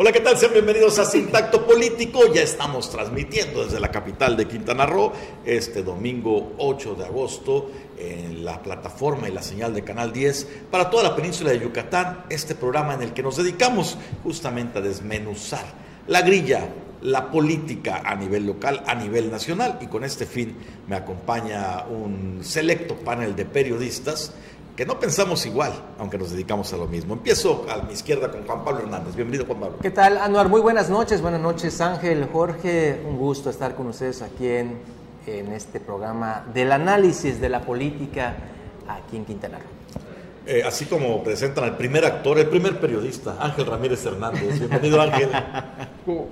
Hola, ¿qué tal? Sean bienvenidos a Sintacto Político. Ya estamos transmitiendo desde la capital de Quintana Roo este domingo 8 de agosto en la plataforma y la señal de Canal 10 para toda la península de Yucatán. Este programa en el que nos dedicamos justamente a desmenuzar la grilla, la política a nivel local, a nivel nacional. Y con este fin me acompaña un selecto panel de periodistas que no pensamos igual, aunque nos dedicamos a lo mismo. Empiezo a mi izquierda con Juan Pablo Hernández. Bienvenido, Juan Pablo. ¿Qué tal, Anuar? Muy buenas noches. Buenas noches, Ángel, Jorge. Un gusto estar con ustedes aquí en, en este programa del análisis de la política aquí en Quintana Roo. Eh, así como presentan al primer actor, el primer periodista, Ángel Ramírez Hernández. Bienvenido, Ángel.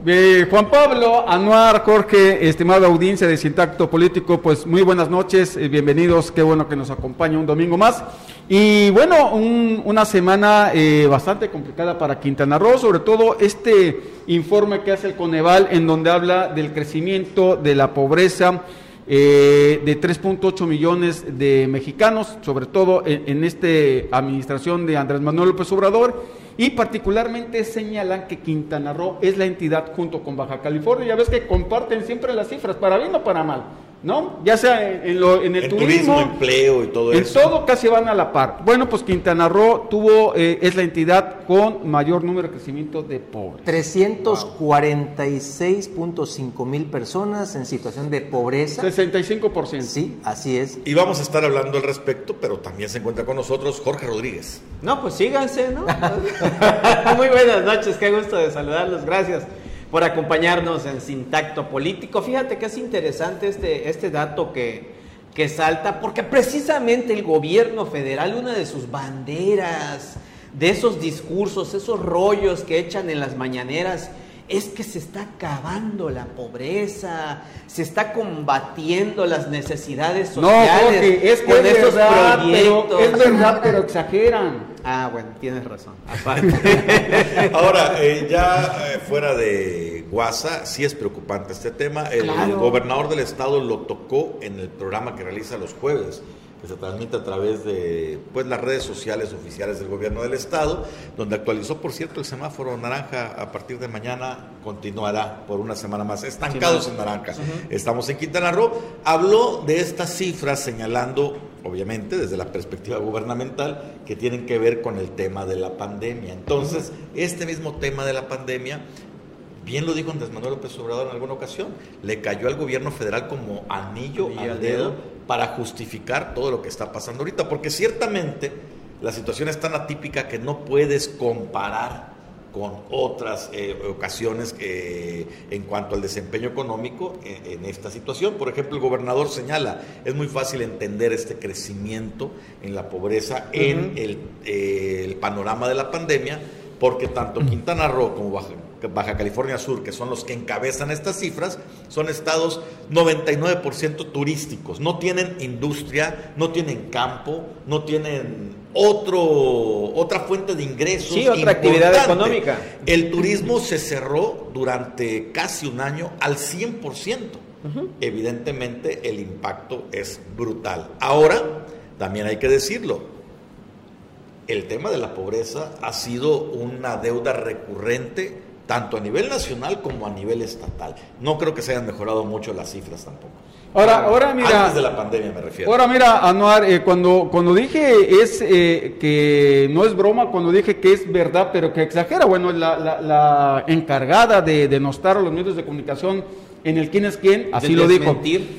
Eh, Juan Pablo, Anuar, Jorge, estimada audiencia de Sintacto Político, pues muy buenas noches, eh, bienvenidos, qué bueno que nos acompaña un domingo más. Y bueno, una semana bastante complicada para Quintana Roo, sobre todo este informe que hace el Coneval en donde habla del crecimiento de la pobreza eh, de 3.8 millones de mexicanos, sobre todo en, esta administración de Andrés Manuel López Obrador, y particularmente señalan que Quintana Roo es la entidad junto con Baja California. Ya ves que comparten siempre las cifras, para bien o para mal. ¿No? Ya sea en, lo, en el, turismo, empleo y todo eso. En todo casi van a la par. Bueno, pues Quintana Roo tuvo, eh, es la entidad con mayor número de crecimiento de pobres. 346.5 mil personas en situación de pobreza. 65%. Sí, así es. Y vamos a estar hablando al respecto, pero también se encuentra con nosotros Jorge Rodríguez. No, pues síganse, ¿no? Muy buenas noches, qué gusto de saludarlos, gracias por acompañarnos en Sintacto Político. Fíjate que es interesante este, este dato que, que salta, porque precisamente el gobierno federal, una de sus banderas, de esos discursos, esos rollos que echan en las mañaneras, es que se está acabando la pobreza, se está combatiendo las necesidades sociales. No, es que con es esos verdad, proyectos. es verdad, pero exageran. Ah, bueno, tienes razón. Ahora, eh, ya eh, fuera de Guasa, sí es preocupante este tema. El, gobernador del estado lo tocó en el programa que realiza los jueves que se transmite a través de pues, las redes sociales oficiales del gobierno del estado, donde actualizó, por cierto, el semáforo naranja a partir de mañana continuará por una semana más, estancados en naranja. Estamos en Quintana Roo. Habló de estas cifras señalando obviamente desde la perspectiva gubernamental, que tienen que ver con el tema de la pandemia. Entonces, este mismo tema de la pandemia, bien lo dijo Andrés Manuel López Obrador en alguna ocasión, le cayó al gobierno federal como anillo al dedo para justificar todo lo que está pasando ahorita, porque ciertamente la situación es tan atípica que no puedes comparar con otras eh, ocasiones eh, en cuanto al desempeño económico en, esta situación. Por ejemplo, el gobernador señala, es muy fácil entender este crecimiento en la pobreza en eh, el, panorama de la pandemia, porque tanto Quintana Roo como Baja, Baja, California Sur, que son los que encabezan estas cifras, son estados 99% turísticos, no tienen industria, no tienen campo, no tienen otro, otra fuente de ingresos. Sí, otra actividad económica. El turismo se cerró durante casi un año al 100%. Evidentemente el impacto es brutal. Ahora, también hay que decirlo, el tema de la pobreza ha sido una deuda recurrente tanto a nivel nacional como a nivel estatal. No creo que se hayan mejorado mucho las cifras tampoco. Ahora, ahora mira. Antes de la pandemia me refiero. Ahora mira, Anuar, eh, cuando, cuando dije es eh, que no es broma, cuando dije que es verdad, pero que exagera, bueno, la, la, encargada de denostar a los medios de comunicación en el quién es quién, así lo dijo.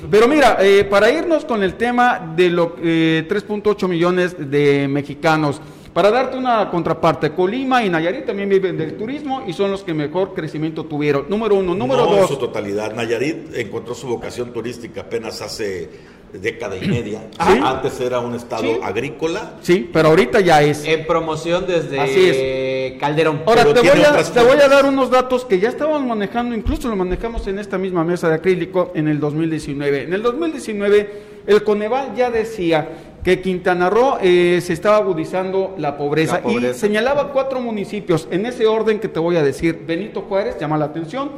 Pero mira, eh, para irnos con el tema de los 3.8 millones de mexicanos. Para darte una contraparte, Colima y Nayarit también viven del turismo y son los que mejor crecimiento tuvieron. Número uno. Número no dos. en su totalidad. Nayarit encontró su vocación turística apenas hace década y media. Antes era un estado agrícola. Sí, pero ahorita ya es. En promoción desde Calderón. Ahora te voy, a, te voy, a, dar unos datos que ya estábamos manejando, incluso lo manejamos en esta misma mesa de acrílico en el 2019. En el 2019 el Coneval ya decía que Quintana Roo eh, se estaba agudizando la pobreza, y señalaba cuatro municipios en ese orden que te voy a decir. Benito Juárez llama la atención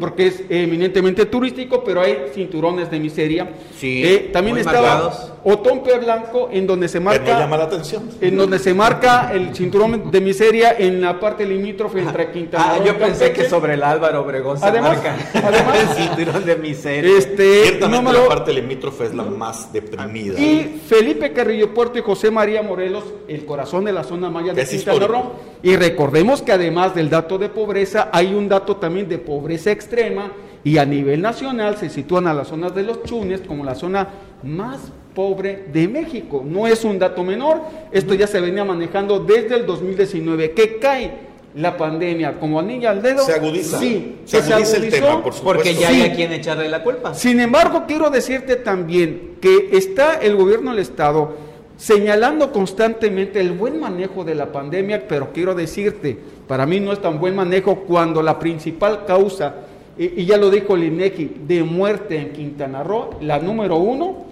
porque es eminentemente turístico, pero hay cinturones de miseria. Sí, eh, también estaba o Tompe Blanco, en donde se marca. Llama la atención. En donde se marca el cinturón de miseria en la parte limítrofe entre Quintana Ah, Roo y yo pensé Campeche. que sobre el Álvaro Obregón se Además- marca además- el cinturón de miseria. Este, Ciertamente número- la parte limítrofe es la más deprimida. Y Felipe Carrillo Puerto y José María Morelos, el corazón de la zona maya de Quintana Roo. Y recordemos que además del dato de pobreza, hay un dato también de pobreza extrema y a nivel nacional se sitúan a las zonas de los Chunes como la zona más pobre de México. No es un dato menor, esto ya se venía manejando desde el 2019, que cae la pandemia como anilla al dedo. Se agudiza. Sí, Se agudiza el tema, por supuesto. Porque ya Sí. hay a quien echarle la culpa. Sin embargo, quiero decirte también que está el gobierno del Estado señalando constantemente el buen manejo de la pandemia, pero quiero decirte, para mí no es tan buen manejo cuando la principal causa, y, y ya lo dijo el INEGI, de muerte en Quintana Roo, la número uno,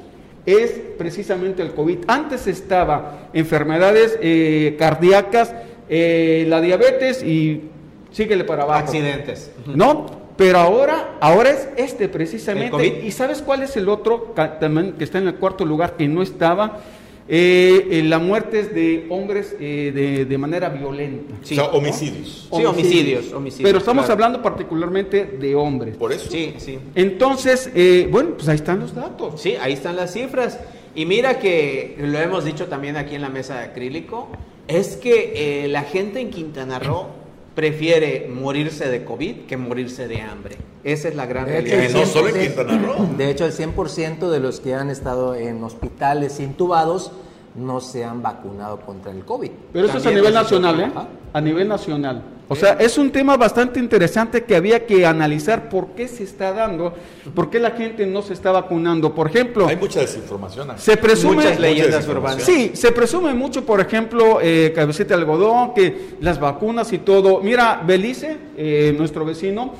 es precisamente el COVID. Antes estaba enfermedades eh, cardíacas, eh, la diabetes y síguele para abajo. Accidentes. ¿No? Pero ahora, ahora es este precisamente. ¿El COVID? ¿Y sabes cuál es el otro también que está en el cuarto lugar que no estaba? Eh, eh, la muerte es de hombres eh, de, de manera violenta. Sí. o sea, homicidios. Sí, homicidios, homicidios, Pero estamos claro. hablando particularmente de hombres. Por eso. Sí, sí. Entonces, eh, bueno, pues ahí están los datos. Sí, ahí están las cifras. Y mira que lo hemos dicho también aquí en la mesa de acrílico, es que eh, la gente en Quintana Roo prefiere morirse de COVID que morirse de hambre. Esa es la gran De hecho, realidad. no solo en 100%, Quintana Roo. De hecho, el 100% de los que han estado en hospitales intubados no se han vacunado contra el COVID. Pero eso es a nivel nacional, ¿eh? A nivel nacional. O sea, es un tema bastante interesante que había que analizar por qué se está dando, por qué la gente no se está vacunando. Por ejemplo, Hay mucha desinformación. aquí. se presume... Muchas leyendas urbanas. Sí, se presume mucho, por ejemplo, eh, cabecita de algodón, que las vacunas y todo. Mira, Belice, eh, nuestro vecino,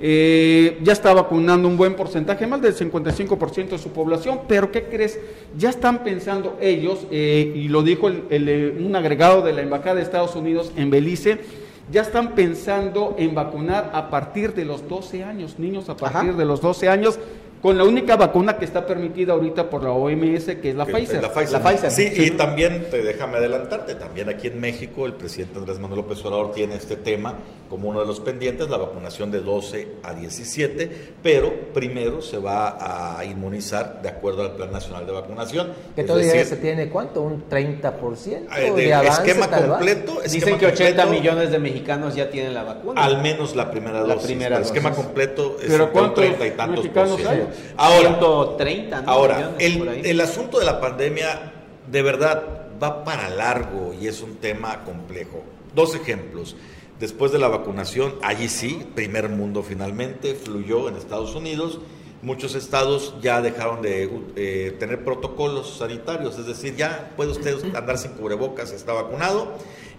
eh, ya está vacunando un buen porcentaje, más del 55% de su población, pero ¿qué crees? Ya están pensando ellos, eh, y lo dijo el- el, un agregado de la Embajada de Estados Unidos en Belice, ya están pensando en vacunar a partir de los 12 años, niños a partir Ajá. de los 12 años, con la única vacuna que está permitida ahorita por la OMS, que es la Que- Pfizer. La Pfizer. La Pfizer. Sí, y también, te, déjame adelantarte, también aquí en México el presidente Andrés Manuel López Obrador tiene este tema como uno de los pendientes, la vacunación de 12 a 17, pero primero se va a inmunizar de acuerdo al Plan Nacional de Vacunación. Que es todavía decir, se tiene, ¿cuánto? ¿Un 30% eh, de, de avance? esquema tal vez? completo. Dicen esquema que 80 completo, millones de mexicanos ya tienen la vacuna. Al menos la primera La dosis. primera el esquema completo es Pero un ¿cuántos 30 y tantos mexicanos por ciento. hay? Ahora, 130, ¿no? Ahora, el, el asunto de la pandemia de verdad va para largo y es un tema complejo. Dos ejemplos. Después de la vacunación, allí sí, primer mundo finalmente, fluyó en Estados Unidos. Muchos estados ya dejaron de eh, tener protocolos sanitarios, es decir, ya puede usted andar sin cubrebocas, está vacunado.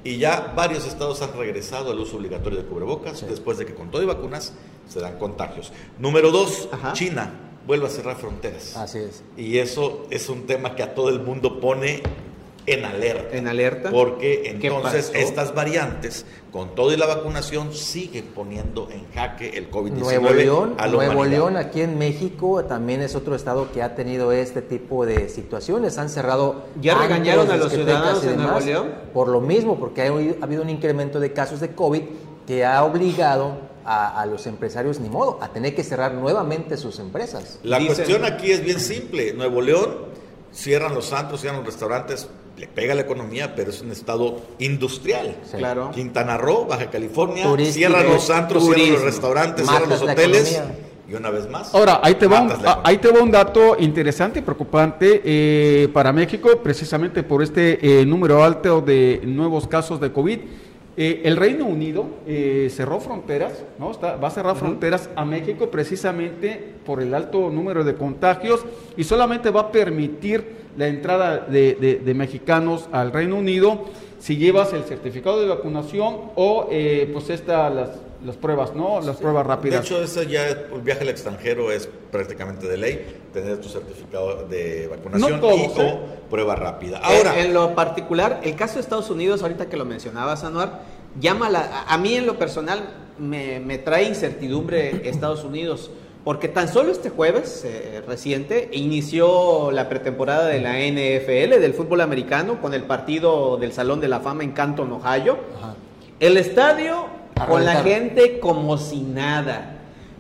Y ya varios estados han regresado al uso obligatorio de cubrebocas después de que con todo y vacunas se dan contagios. Número dos, Ajá. China vuelve a cerrar fronteras. Así es. Y eso es un tema que a todo el mundo pone en alerta. En alerta. Porque ¿Qué entonces estas variantes, con todo y la vacunación, siguen poniendo en jaque el COVID-19. Nuevo León, a la Nuevo humanidad. León aquí en México también es otro estado que ha tenido este tipo de situaciones. Han cerrado. ¿Ya regañaron a los ciudadanos de Nuevo León? Por lo mismo, porque ha habido un incremento de casos de COVID que ha obligado a, a los empresarios, ni modo, a tener que cerrar nuevamente sus empresas. La Dicen- cuestión aquí es bien simple. Nuevo León cierran los antros, cierran los restaurantes, le pega la economía, pero es un estado industrial. Sí. Claro. Quintana Roo, Baja California, Turístico, cierran los antros, cierran los restaurantes, cierran los hoteles. economía. Y una vez más. Ahora, ahí te va un, ah, ahí te va un dato interesante y preocupante eh, para México, precisamente por este eh, número alto de nuevos casos de COVID. Eh, el Reino Unido eh, cerró fronteras, ¿no? Está- va a cerrar fronteras a México precisamente por el alto número de contagios y solamente va a permitir la entrada de, de- de mexicanos al Reino Unido si llevas el certificado de vacunación o eh, pues esta, las, las pruebas, ¿no? Las pruebas De rápidas. hecho, eso ya, el viaje al extranjero es prácticamente de ley, tener tu certificado de vacunación No todos, y o ¿eh? prueba rápida. Ahora, en, en lo particular, el caso de Estados Unidos, ahorita que lo mencionabas, Anuar, llama la, a- a mí en lo personal me, me trae incertidumbre Estados Unidos, porque tan solo este jueves eh, reciente inició la pretemporada de la NFL, del fútbol americano, con el partido del Salón de la Fama en Canton, Ohio. El estadio con la gente como si nada.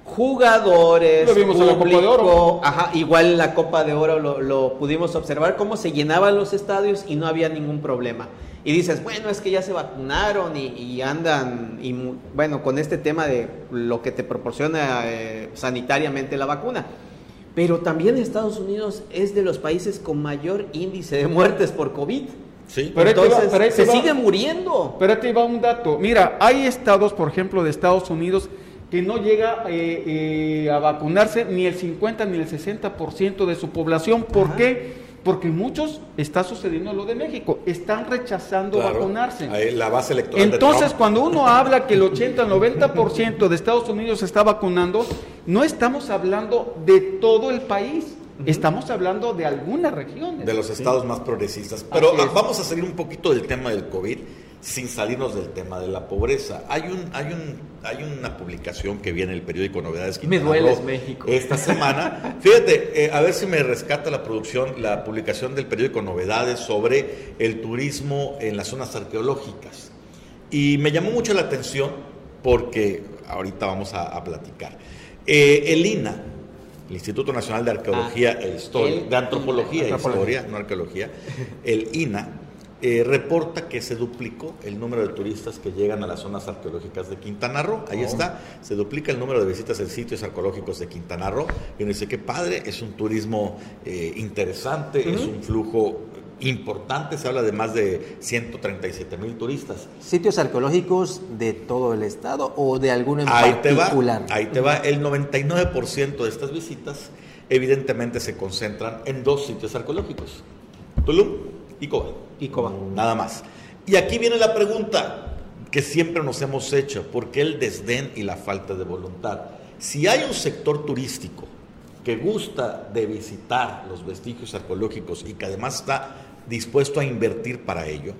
Jugadores, Lo vimos en la Copa de Oro. Ajá, igual en la Copa de Oro lo, lo pudimos observar cómo se llenaban los estadios y no había ningún problema. Y dices, bueno, es que ya se vacunaron y, y andan, y, bueno, con este tema de lo que te proporciona eh, sanitariamente la vacuna. Pero también Estados Unidos es de los países con mayor índice de muertes por COVID. Sí. Pero se sigue muriendo. Pero te va un dato. Mira, hay estados, por ejemplo, de Estados Unidos que no llega eh, eh, a vacunarse ni el 50 ni el 60% de su población. ¿Por Ajá. qué? Porque muchos está sucediendo lo de México, están rechazando Claro. vacunarse. Ahí la base electoral Entonces, cuando uno habla que el 80-90% de Estados Unidos se está vacunando, no estamos hablando de todo el país, estamos hablando de algunas regiones. de los estados más progresistas. Pero es. vamos a salir un poquito del tema del COVID sin salirnos del tema de la pobreza. Hay un hay un hay una publicación que viene en el periódico Novedades Me Quintana dueles, Roo México. esta semana. Fíjate, eh, a ver si me rescata la producción, la publicación del periódico Novedades sobre el turismo en las zonas arqueológicas. Y me llamó mucho la atención porque ahorita vamos a, a platicar. Eh, el INA, el Instituto Nacional de Arqueología Ah, e Historia, el de Antropología e. Historia, no arqueología, el INA, eh, reporta que se duplicó el número de turistas que llegan a las zonas arqueológicas de Quintana Roo. Ahí está, se duplica el número de visitas en sitios arqueológicos de Quintana Roo. Y uno dice, qué padre, es un turismo eh, interesante, es un flujo importante, se habla de más de 137 mil turistas. ¿Sitios arqueológicos de todo el estado o de alguno en Ahí te va, particular? ahí te va. El 99% de estas visitas evidentemente se concentran en dos sitios arqueológicos, Tulum y Cobán. Y Cobán. Nada más. Y aquí viene la pregunta que siempre nos hemos hecho, ¿por qué el desdén y la falta de voluntad? Si hay un sector turístico que gusta de visitar los vestigios arqueológicos y que además está dispuesto a invertir para ello,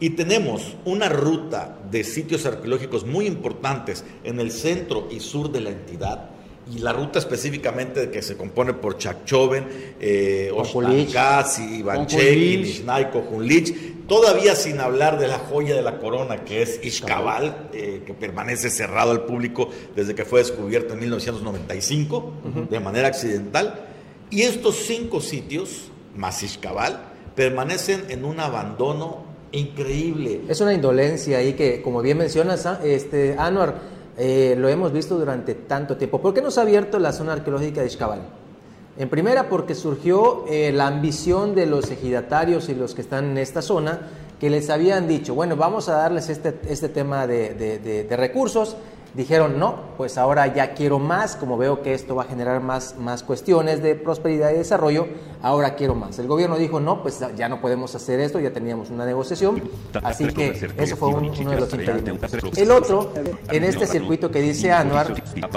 y tenemos una ruta de sitios arqueológicos muy importantes en el centro y sur de la entidad, y la ruta específicamente que se compone por Chacchoven, eh, Ivanchek, Conjulich. Nishnai, Junlich, todavía sin hablar de la joya de la corona que es Ixcabal, eh, que permanece cerrado al público desde que fue descubierto en 1995 de manera accidental. Y estos cinco sitios, más Ixcabal, permanecen en un abandono increíble. Es una indolencia ahí que, como bien mencionas, ah, este, Anuar, eh, lo hemos visto durante tanto tiempo. ¿Por qué no se ha abierto la zona arqueológica de Ixcabal? En primera, porque surgió eh, la ambición de los ejidatarios y los que están en esta zona, que les habían dicho, bueno, vamos a darles este, este tema de- de- de recursos. Dijeron, no, pues ahora ya quiero más, como veo que esto va a generar más, más cuestiones de prosperidad y desarrollo, ahora quiero más. El gobierno dijo, no, pues ya no podemos hacer esto, ya teníamos una negociación, así que eso fue un- uno de los impedimentos. El otro, en este circuito que dice Anuar,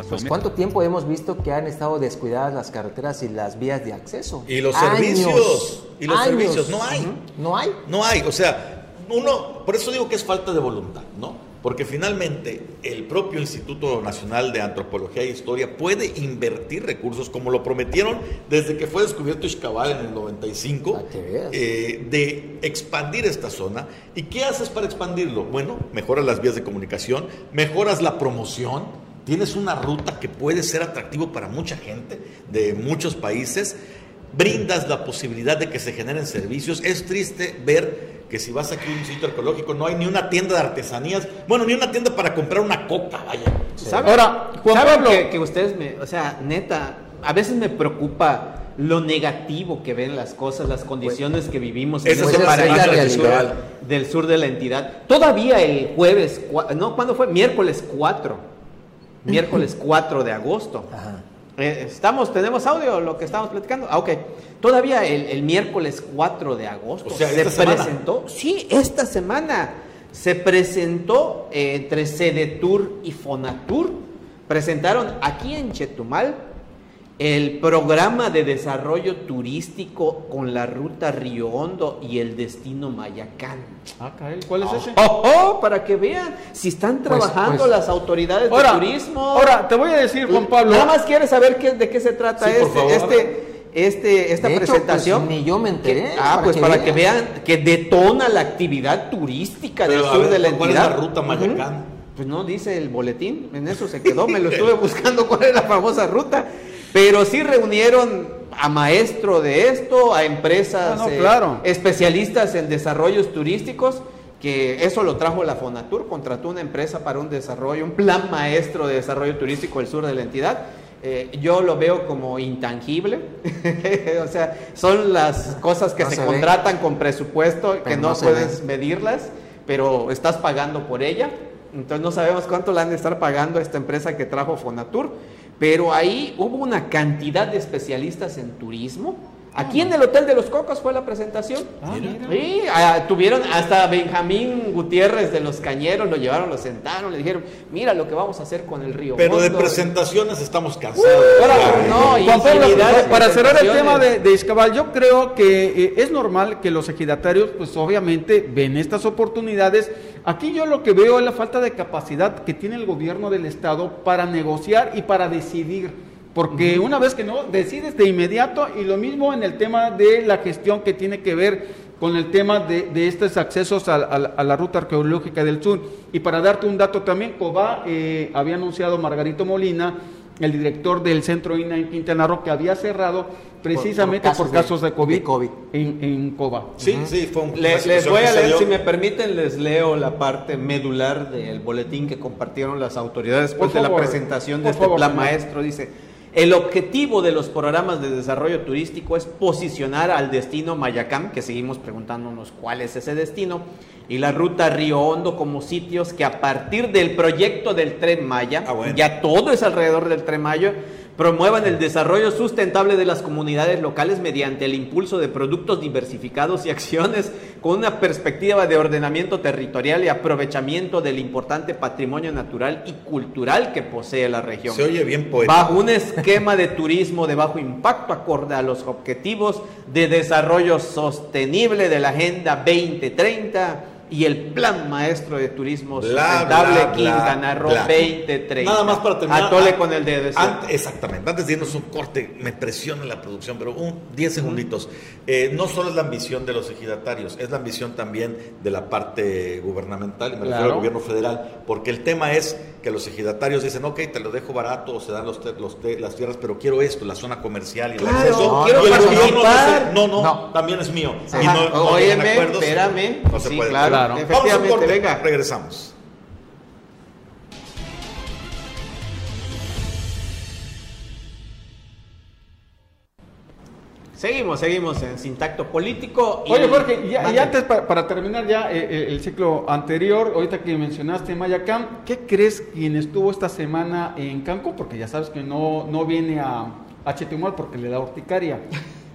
pues cuánto tiempo hemos visto que han estado descuidadas las carreteras y las vías de acceso. Y los Años, servicios, y los años. servicios, no hay. No hay. No hay, o sea, uno, por eso digo que es falta de voluntad, ¿no? Porque finalmente el propio Instituto Nacional de Antropología e Historia puede invertir recursos como lo prometieron desde que fue descubierto Ixcabal en el 95, Para que veas. eh, de expandir esta zona. ¿Y qué haces para expandirlo? Bueno, mejoras las vías de comunicación, mejoras la promoción, tienes una ruta que puede ser atractivo para mucha gente de muchos países, brindas la posibilidad de que se generen servicios. Es triste ver que si vas aquí a un sitio arqueológico no hay ni una tienda de artesanías, bueno, ni una tienda para comprar una coca, vaya. Ahora, Juan ¿Saben Pablo. que, que ustedes me, o sea, neta, a veces me preocupa lo negativo que ven las cosas, las condiciones que vivimos en Pues ese esa es la paraíso del sur, del sur de la entidad. Todavía el jueves, no, ¿cuándo fue? Miércoles 4. Miércoles 4 de agosto. Ajá. Eh, estamos, tenemos audio, lo que estamos platicando. Ah, ok. Todavía el, el miércoles 4 de agosto O sea, se semana. presentó. Sí, esta semana se presentó eh, entre Sedetur y Fonatur. Presentaron aquí en Chetumal el programa de desarrollo turístico con la ruta Río Hondo y el destino Mayacán. Ah, ¿cuál es ese? Oh, oh, para que vean si están pues, trabajando pues. las autoridades de turismo. Ahora, te voy a decir, Juan Pablo. Nada más quieres saber qué, de qué se trata este, este, este, esta pues, presentación. ni yo me enteré. ah, pues para que vean que detona la actividad turística del sur de la entidad. ¿Cuál es la ruta Mayacán? Pues no dice el boletín, en eso se quedó, me lo estuve buscando cuál es la famosa ruta. Pero sí reunieron a maestro de esto, a empresas ah, claro. especialistas en desarrollos turísticos, que eso lo trajo la Fonatur, contrató una empresa para un desarrollo, un plan maestro de desarrollo turístico del sur de la entidad. Eh, yo lo veo como intangible, o sea, son las cosas que se, contratan con presupuesto, que no, puedes medirlas, pero estás pagando por ella. Entonces no sabemos cuánto le han de estar pagando a esta empresa que trajo Fonatur pero ahí hubo una cantidad de especialistas en turismo. Aquí en el Hotel de los Cocos fue la presentación. Ah, sí, ah, tuvieron hasta Benjamín Gutiérrez de los Cañeros, lo llevaron, lo sentaron, le dijeron, mira lo que vamos a hacer con el río. Pero de presentaciones estamos cansados. para cerrar el tema de, de Iscabal, yo creo que eh, es normal que los ejidatarios, pues obviamente ven estas oportunidades Aquí yo lo que veo es la falta de capacidad que tiene el gobierno del Estado para negociar y para decidir. Porque una vez que no, decides de inmediato y lo mismo en el tema de la gestión que tiene que ver con el tema de, estos accesos a, la ruta arqueológica del sur. Y para darte un dato también, COBA eh, había anunciado Margarito Molina el director del centro INA en Quintana Roo, que había cerrado precisamente por, casos, de, COVID, En, en, Coba. Sí, sí, fue un Les, les voy a leer, si me permiten, les leo la parte medular del boletín que compartieron las autoridades después de la presentación de este plan maestro. Dice, el objetivo de los programas de desarrollo turístico es posicionar al destino Mayacán, que seguimos preguntándonos cuál es ese destino, y la ruta Río Hondo como sitios que a partir del proyecto del Tren Maya, ah, ya todo es alrededor del Tren Maya, promuevan el desarrollo sustentable de las comunidades locales mediante el impulso de productos diversificados y acciones con una perspectiva de ordenamiento territorial y aprovechamiento del importante patrimonio natural y cultural que posee la región. Se oye bien poético. Bajo un esquema de turismo de bajo impacto acorde a los objetivos de desarrollo sostenible de la Agenda 2030 y el plan maestro de turismo sustentable Quintana Roo 2030. Nada más para terminar. Atole con el dedo. exactamente. Antes de irnos un corte, me presiona la producción, pero un 10 segunditos. Eh, no solo es la ambición de los ejidatarios, es la ambición también de la parte gubernamental, y me refiero al gobierno federal, porque el tema es que los ejidatarios dicen, ok, te lo dejo barato, o se dan los, los las tierras, pero quiero esto, la zona comercial y el acceso. No, quiero participar. no, no, también es mío. Y no, espérame. No se puede. Claro. Efectivamente, venga. Regresamos. Seguimos, seguimos en Sintacto Político. Oye, Jorge, y, antes para, terminar ya eh, eh, el ciclo anterior, ahorita que mencionaste Mayacán, ¿qué crees quien estuvo esta semana en Cancún? Porque ya sabes que no, no viene a, a Chetumal porque le da horticaria.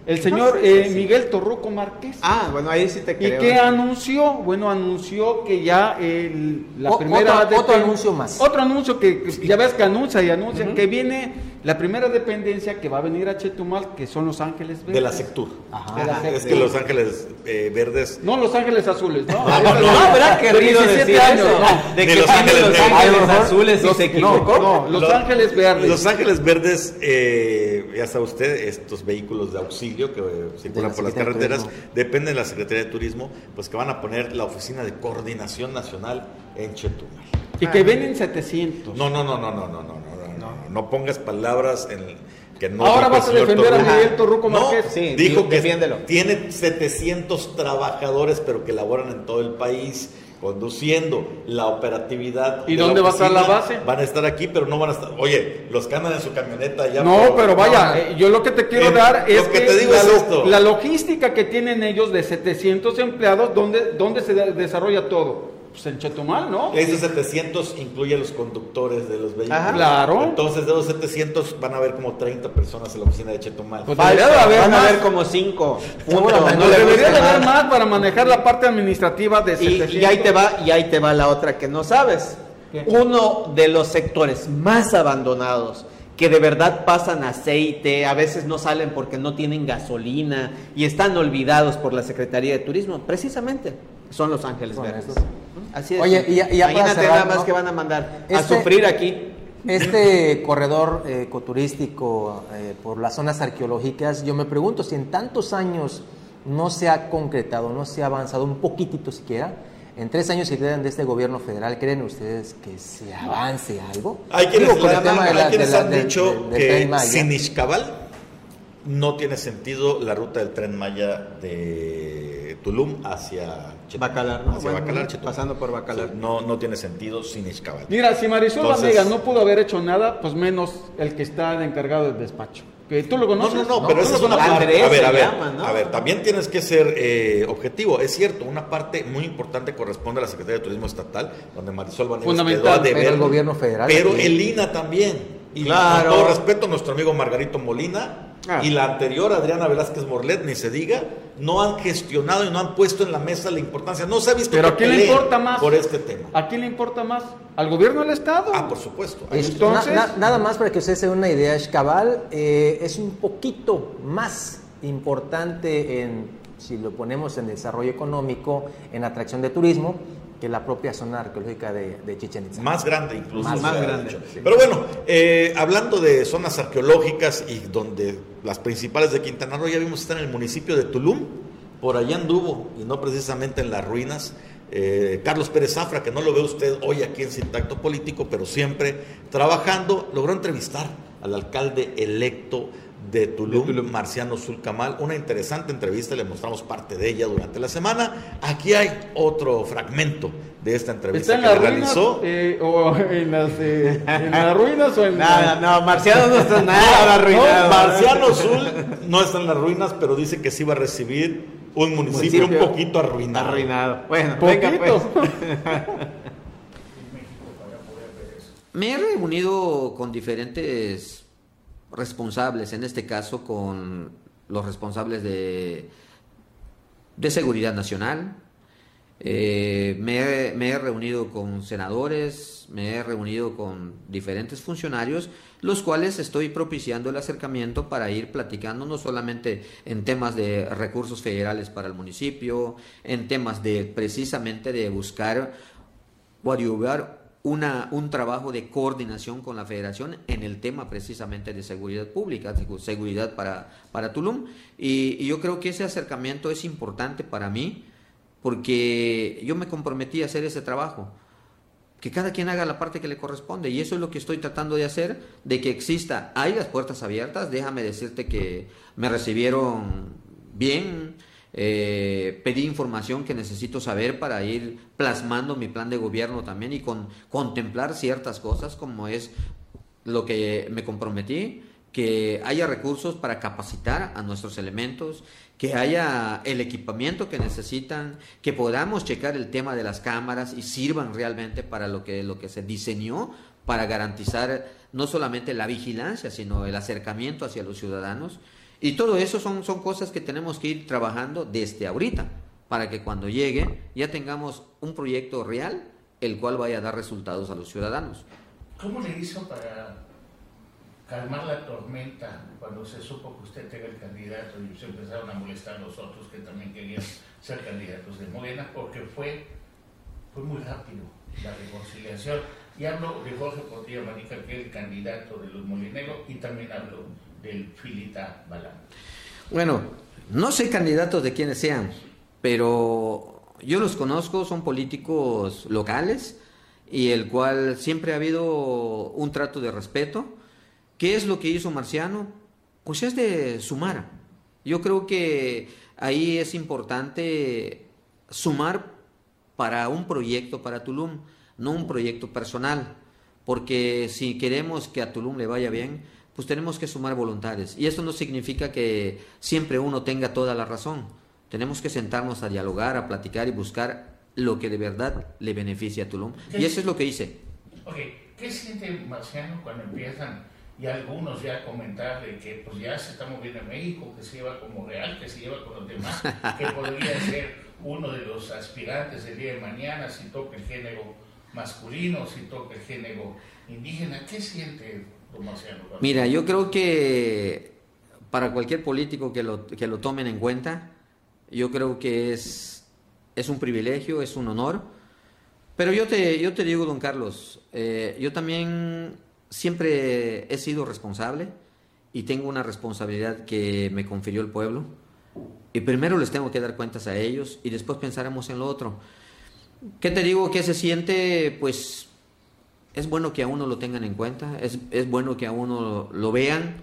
El señor eh, Miguel Torruco Márquez. Ah, bueno, ahí sí te creo. ¿Y qué anunció? Bueno, anunció que ya el, la primera... Otro, anuncio más. Otro anuncio que, ya ves que anuncia y anuncia que viene la primera dependencia que va a venir a Chetumal, que son Los Ángeles Verdes. De la Sectur. Ajá. Es que Los Ángeles eh, Verdes... No, Los Ángeles Azules, ¿no? No, no, no, ¿verdad? Querido decir años, No, de que Los Ángeles, los ángeles Azules y se equivocó. No, Los, Ángeles Verdes. Los Ángeles Verdes, eh, ya sabe usted, estos vehículos de auxilio que circulan por las carreteras, dependen de la Secretaría de Turismo, pues que van a poner la Oficina de Coordinación Nacional en Chetumal. Y que ven en 700. No, no, no, no, no, no, no, no, no, no pongas palabras en que no Ahora vas a defender a Miguel Torruco Márquez. No, sí, dijo que tiene 700 trabajadores, pero que laboran en todo el país conduciendo la operatividad. ¿Y dónde va a estar la base? Van a estar aquí, pero no van a estar. Oye, los que andan en su camioneta ya. No, pero vaya, eh, yo lo que te quiero dar es que, te digo la, la, logística que tienen ellos de 700 empleados, ¿dónde, dónde se desarrolla todo? Pues en Chetumal, ¿no? Esos 700 incluye a los conductores de los vehículos. Ajá, claro. Entonces, de los 700 van a haber como 30 personas en la oficina de Chetumal. Pues debería de haber van a haber como 5. No, debería de haber más para manejar la parte administrativa de 700. Y, y, ahí te va, y ahí te va la otra que no sabes. Uno de los sectores más abandonados que de verdad pasan aceite, a veces no salen porque no tienen gasolina y están olvidados por la Secretaría de Turismo. Precisamente son los Ángeles Verdes. Así es. Oye, y ya, Imagínate nada más que van a mandar a este sufrir aquí. Este corredor ecoturístico eh, por las zonas arqueológicas, yo me pregunto si en tantos años no se ha concretado, no se ha avanzado un poquitito siquiera, en tres años que quedan de este gobierno federal, ¿creen ustedes que se avance algo? Hay quienes, han dicho que sin Ixcabal no tiene sentido la ruta del tren Maya de Tulum hacia Bacalar, ¿no? Hacia Bacalar, pasando por Bacalar. no, no tiene sentido sin Ixcabal. Mira, si Marisol Entonces, no pudo haber hecho nada, pues menos el que está encargado del despacho tú lo conoces. No, no, no, pero esa es una parte. a ver, a ver, a ver, también tienes que ser eh, objetivo. Es cierto, una parte muy importante corresponde a la Secretaría de Turismo Estatal, donde Marisol Vanegas Fundamental, quedó a el gobierno federal. Pero el INA también. Y claro. con todo respeto, nuestro amigo Margarito Molina Ah. Y la anterior, Adriana Velázquez Morlet, ni se diga, no han gestionado y no han puesto en la mesa la importancia. No se ha visto Pero ¿a quién le importa más? Por este tema. ¿A quién le importa más? ¿Al gobierno del Estado? Ah, por supuesto. Entonces, nada más para que usted se dé una idea, Escabal eh, es un poquito más importante en, si lo ponemos en desarrollo económico, en atracción de turismo, que la propia zona arqueológica de, de Chichen Itza. Más grande incluso. Más, grande. Pero bueno, eh, hablando de zonas arqueológicas y donde las principales de Quintana Roo, ya vimos están en el municipio de Tulum, por allá anduvo, y no precisamente en las ruinas. Eh, Carlos Pérez Zafra, que no lo ve usted hoy aquí en Sintacto Político, pero siempre trabajando, logró entrevistar al alcalde electo de Tulum, Marciano Zulcamal. Una interesante entrevista, le mostramos parte de ella durante la semana. Aquí hay otro fragmento de esta entrevista ¿Está en que realizó. Eh, o en las, eh, en las ruinas o en Nada, no, Marciano no está nada arruinado. Marciano Zul no está en las ruinas, pero dice que sí va a recibir un municipio, un poquito arruinado. Arruinado. Bueno, venga pues. Me he reunido con diferentes responsables, en este caso con los responsables de, de seguridad nacional. Eh, me, he, reunido con senadores, me he reunido con diferentes funcionarios, los cuales estoy propiciando el acercamiento para ir platicando no solamente en temas de recursos federales para el municipio, en temas de precisamente de buscar o una, un trabajo de coordinación con la federación en el tema precisamente de seguridad pública, seguridad para, para Tulum. Y, yo creo que ese acercamiento es importante para mí porque yo me comprometí a hacer ese trabajo. Que cada quien haga la parte que le corresponde. Y eso es lo que estoy tratando de hacer, de que exista, hay las puertas abiertas. Déjame decirte que me recibieron bien, eh, pedí información que necesito saber para ir plasmando mi plan de gobierno también y con, contemplar ciertas cosas como es lo que me comprometí, que haya recursos para capacitar a nuestros elementos, que haya el equipamiento que necesitan, que podamos checar el tema de las cámaras y sirvan realmente para lo que, lo que se diseñó para garantizar no solamente la vigilancia, sino el acercamiento hacia los ciudadanos. Y todo eso son, son cosas que tenemos que ir trabajando desde ahorita, para que cuando llegue ya tengamos un proyecto real, el cual vaya a dar resultados a los ciudadanos. ¿Cómo le hizo para calmar la tormenta cuando se supo que usted era el candidato y se empezaron a molestar los otros que también querían ser candidatos de Morena? Porque fue, fue muy rápido la reconciliación. Y hablo de Jorge Portilla Manica, que es el candidato de los molineros, y también hablo del Filita Balán? Bueno, no sé candidatos de quienes sean, pero yo los conozco, son políticos locales y el cual siempre ha habido un trato de respeto. ¿Qué es lo que hizo Marciano? Pues es de sumar. Yo creo que ahí es importante sumar para un proyecto para Tulum, no un proyecto personal, porque si queremos que a Tulum le vaya bien, pues tenemos que sumar voluntades. Y eso no significa que siempre uno tenga toda la razón. Tenemos que sentarnos a dialogar, a platicar y buscar lo que de verdad le beneficia a Tulum. Y eso es lo que hice. ¿qué siente Marciano cuando empiezan y algunos ya a comentar de que pues ya se está moviendo en México, que se lleva como real, que se lleva con los demás, que podría ser uno de los aspirantes el día de mañana si toca el género masculino, si toca el género indígena? ¿Qué siente Mira, yo creo que para cualquier político que lo, que lo tomen en cuenta, yo creo que es, es un privilegio, es un honor. Pero yo te, yo te digo, don Carlos, eh, yo también siempre he sido responsable y tengo una responsabilidad que me confirió el pueblo. Y primero les tengo que dar cuentas a ellos y después pensaremos en lo otro. ¿Qué te digo? ¿Qué se siente? Pues es bueno que a uno lo tengan en cuenta, es, es bueno que a uno lo vean.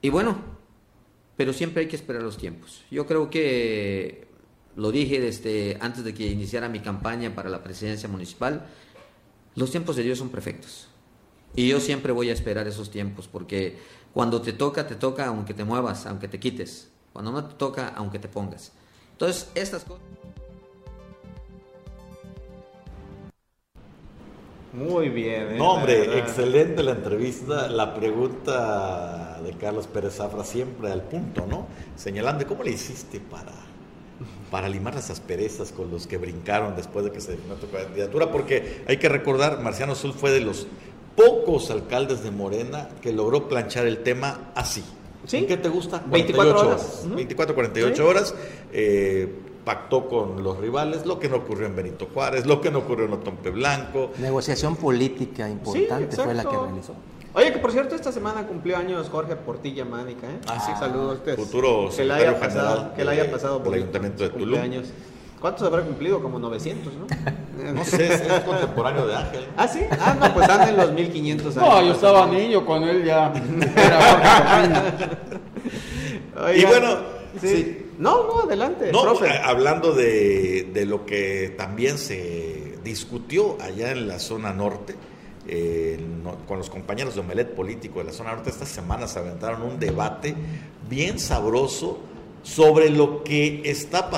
Y bueno, pero siempre hay que esperar los tiempos. Yo creo que lo dije desde antes de que iniciara mi campaña para la presidencia municipal, los tiempos de Dios son perfectos. Y yo siempre voy a esperar esos tiempos, porque cuando te toca, te toca aunque te muevas, aunque te quites. Cuando no te toca, aunque te pongas. Entonces, estas cosas... Muy bien. ¿eh? No, hombre, excelente la entrevista. La pregunta de Carlos Pérez Zafra siempre al punto, ¿no? Señalando cómo le hiciste para, para limar las asperezas con los que brincaron después de que se definió tu candidatura, porque hay que recordar, Marciano Sul fue de los pocos alcaldes de Morena que logró planchar el tema así. ¿Sí? ¿Qué te gusta? 24 horas. 24, 48 horas. Eh, pactó con los rivales, lo que no ocurrió en Benito Juárez, lo que no ocurrió en Otompe Blanco. Negociación política importante fue la que realizó. Oye, que por cierto, esta semana cumplió años Jorge Portilla Mánica, ¿eh? Ah, sí. Saludos a ustedes. Futuro que la haya pasado, que la haya pasado por el Ayuntamiento de Tulum. Años. ¿Cuántos habrá cumplido? Como 900, ¿no? no sé, es, contemporáneo de Ángel. ¿Ah, sí? Ah, no, pues anda en los 1500 años. No, yo estaba niño cuando él ya y bueno, sí. No, no, adelante. No, hablando de, de, lo que también se discutió allá en la zona norte, eh, con los compañeros de Omelet Político de la zona norte, estas semanas aventaron un debate bien sabroso sobre lo que está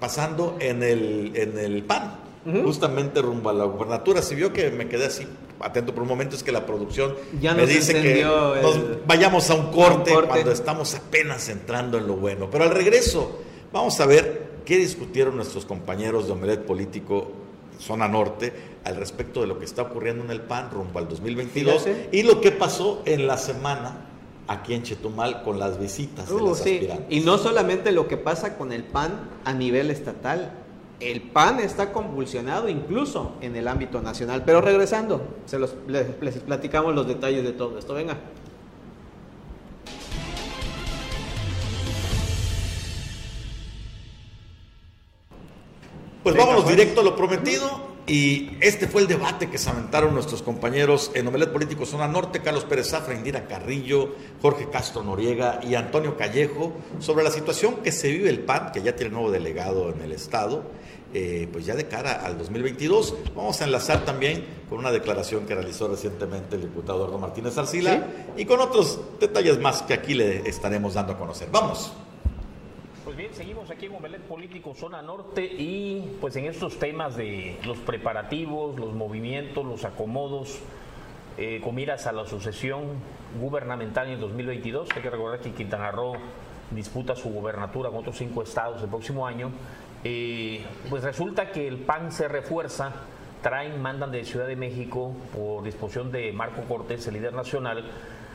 pasando en el, en el PAN, justamente rumbo a la gubernatura. Si vio que me quedé así atento por un momento, es que la producción me dice que nos vayamos a un corte, cuando estamos apenas entrando en lo bueno. Pero al regreso, vamos a ver qué discutieron nuestros compañeros de Omelet Político zona norte al respecto de lo que está ocurriendo en el PAN rumbo al 2022 y lo que pasó en la semana aquí en Chetumal con las visitas de uh, los aspirantes. Y no solamente lo que pasa con el PAN a nivel estatal, el PAN está convulsionado incluso en el ámbito nacional. Pero regresando, se los, les, platicamos los detalles de todo esto. Venga. Pues vámonos pues. directo a lo prometido. Y este fue el debate que se aventaron nuestros compañeros en Omelet Político Zona Norte, Carlos Pérez Zafra, Indira Carrillo, Jorge Castro Noriega y Antonio Callejo, sobre la situación que se vive el PAN, que ya tiene nuevo delegado en el Estado, eh, pues ya de cara al 2022. Vamos a enlazar también con una declaración que realizó recientemente el diputado Eduardo Martínez Arcila y con otros detalles más que aquí le estaremos dando a conocer. Vamos. Pues bien, seguimos aquí en Omelet Político Zona Norte y pues en estos temas de los preparativos, los movimientos, los acomodos, eh, con miras a la sucesión gubernamental en el 2022. Hay que recordar que Quintana Roo disputa su gubernatura con otros cinco estados el próximo año eh, pues resulta que el PAN se refuerza, traen, mandan de Ciudad de México por disposición de Marco Cortés, el líder nacional,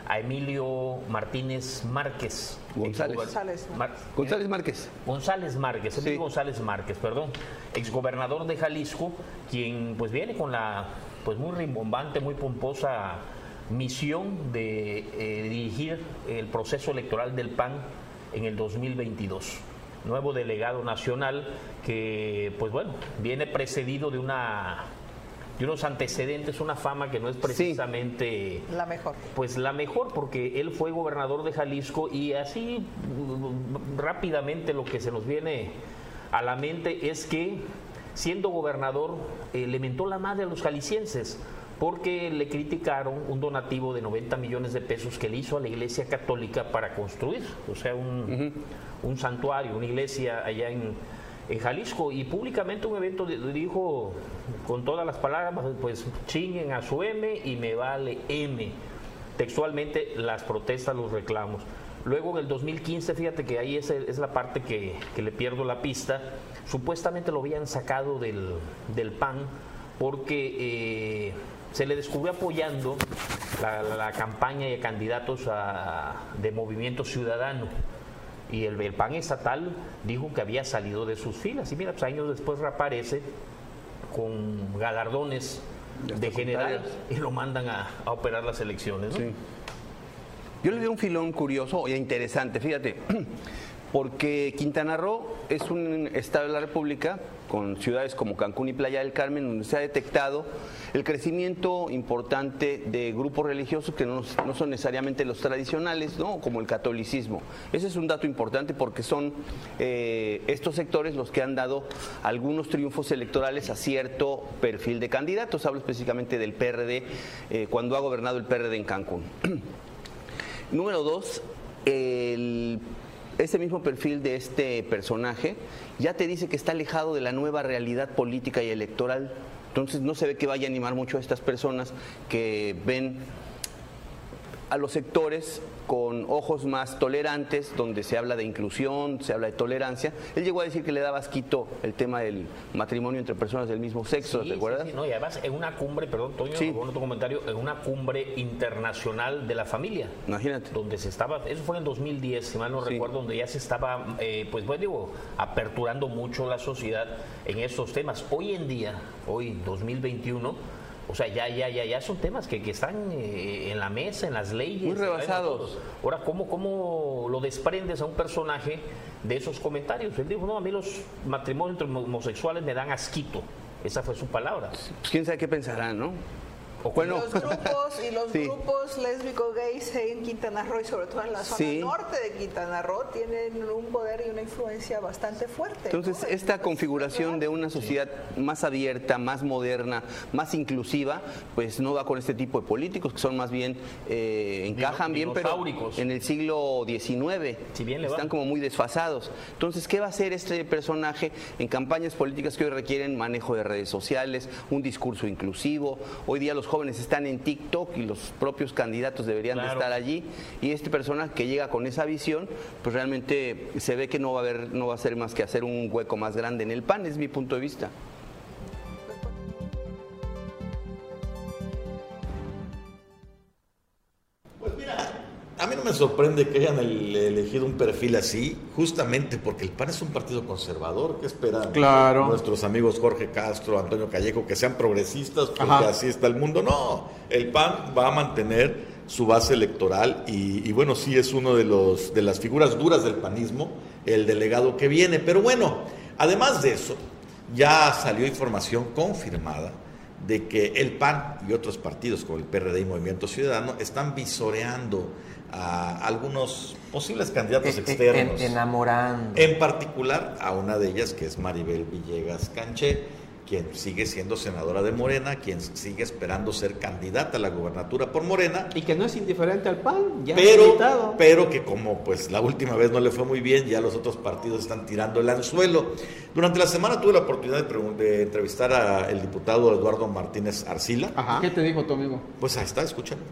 a Emilio Martínez Márquez. González. González, González Márquez. González Márquez, Emilio González Márquez, perdón, exgobernador de Jalisco, quien pues viene con la pues muy rimbombante, muy pomposa misión de eh, dirigir el proceso electoral del PAN en el 2022 nuevo delegado nacional que, pues bueno, viene precedido de una de unos antecedentes, una fama que no es precisamente la mejor. Pues la mejor, porque él fue gobernador de Jalisco y así mm, rápidamente lo que se nos viene a la mente es que siendo gobernador eh, le mentó la madre a los jaliscienses porque le criticaron un donativo de 90 millones de pesos que le hizo a la Iglesia Católica para construir, o sea, un, un santuario, una iglesia allá en, en, Jalisco y públicamente un evento dijo con todas las palabras, pues chinguen a su M y me vale M. Textualmente las protestas, los reclamos. Luego en el 2015, fíjate que ahí es, es la parte que, que, le pierdo la pista, supuestamente lo habían sacado del, del PAN porque... Eh, se le descubrió apoyando la, campaña de candidatos de Movimiento Ciudadano. Y el, el, PAN estatal dijo que había salido de sus filas. Y mira, pues años después reaparece con galardones de general y lo mandan a, operar las elecciones. Yo le doy un filón curioso e interesante, fíjate, porque Quintana Roo es un estado de la República con ciudades como Cancún y Playa del Carmen, donde se ha detectado el crecimiento importante de grupos religiosos que no, son necesariamente los tradicionales, ¿no? como el catolicismo. Ese es un dato importante porque son eh, estos sectores los que han dado algunos triunfos electorales a cierto perfil de candidatos. Hablo específicamente del PRD, eh, cuando ha gobernado el PRD en Cancún. Número dos, el ese mismo perfil de este personaje ya te dice que está alejado de la nueva realidad política y electoral. Entonces no se ve que vaya a animar mucho a estas personas que ven a los sectores con ojos más tolerantes, donde se habla de inclusión, se habla de tolerancia. Él llegó a decir que le daba asquito el tema del matrimonio entre personas del mismo sexo, ¿te acuerdas? no, y además en una cumbre, perdón, Toño, con otro comentario, en una cumbre internacional de la familia. Imagínate. Donde se estaba, eso fue en 2010, si mal no recuerdo, donde ya se estaba, eh, pues bueno, digo, aperturando mucho la sociedad en estos temas. Hoy en día, hoy 2021, o sea, ya, ya, ya, ya son temas que, que están eh, en la mesa, en las leyes. Muy rebasados. Ahora, ¿cómo, ¿cómo lo desprendes a un personaje de esos comentarios? Él dijo, no, a mí los matrimonios entre homosexuales me dan asquito. Esa fue su palabra. Pues quién sabe qué pensarán, ¿no? Bueno. Los grupos y los grupos lésbicos gays en Quintana Roo y sobre todo en la zona norte de Quintana Roo tienen un poder y una influencia bastante fuerte. Entonces, esta configuración de una sociedad más abierta, más moderna, más inclusiva, pues no va con este tipo de políticos que son más bien, eh, encajan bien, pero en el siglo XIX. Si bien están como muy desfasados. Entonces, ¿qué va a hacer este personaje en campañas políticas que hoy requieren manejo de redes sociales, un discurso inclusivo? Hoy día los jóvenes están en TikTok y los propios candidatos deberían de estar allí y este persona que llega con esa visión, pues realmente se ve que no va a haber, no va a ser más que hacer un hueco más grande en el pan, es mi punto de vista. A mí no me sorprende que hayan elegido un perfil así, justamente porque el PAN es un partido conservador. ¿Qué esperan nuestros amigos Jorge Castro, Antonio Callejo, que sean progresistas porque así está el mundo? No, el PAN va a mantener su base electoral y, bueno, sí es uno de, los, de las figuras duras del panismo, el delegado que viene. Pero bueno, además de eso, ya salió información confirmada de que el PAN y otros partidos como el PRD y Movimiento Ciudadano están visoreando a algunos posibles candidatos eh, eh, externos. enamorando. En particular a una de ellas que es Maribel Villegas Canché, quien sigue siendo senadora de Morena, quien sigue esperando ser candidata a la gubernatura por Morena. Y que no es indiferente al PAN, ya pero, pero que como pues la última vez no le fue muy bien, ya los otros partidos están tirando el anzuelo. Durante la semana tuve la oportunidad de, entrevistar al diputado Eduardo Martínez Arcila. ¿Qué te dijo tu amigo? Pues ahí está, escuchando.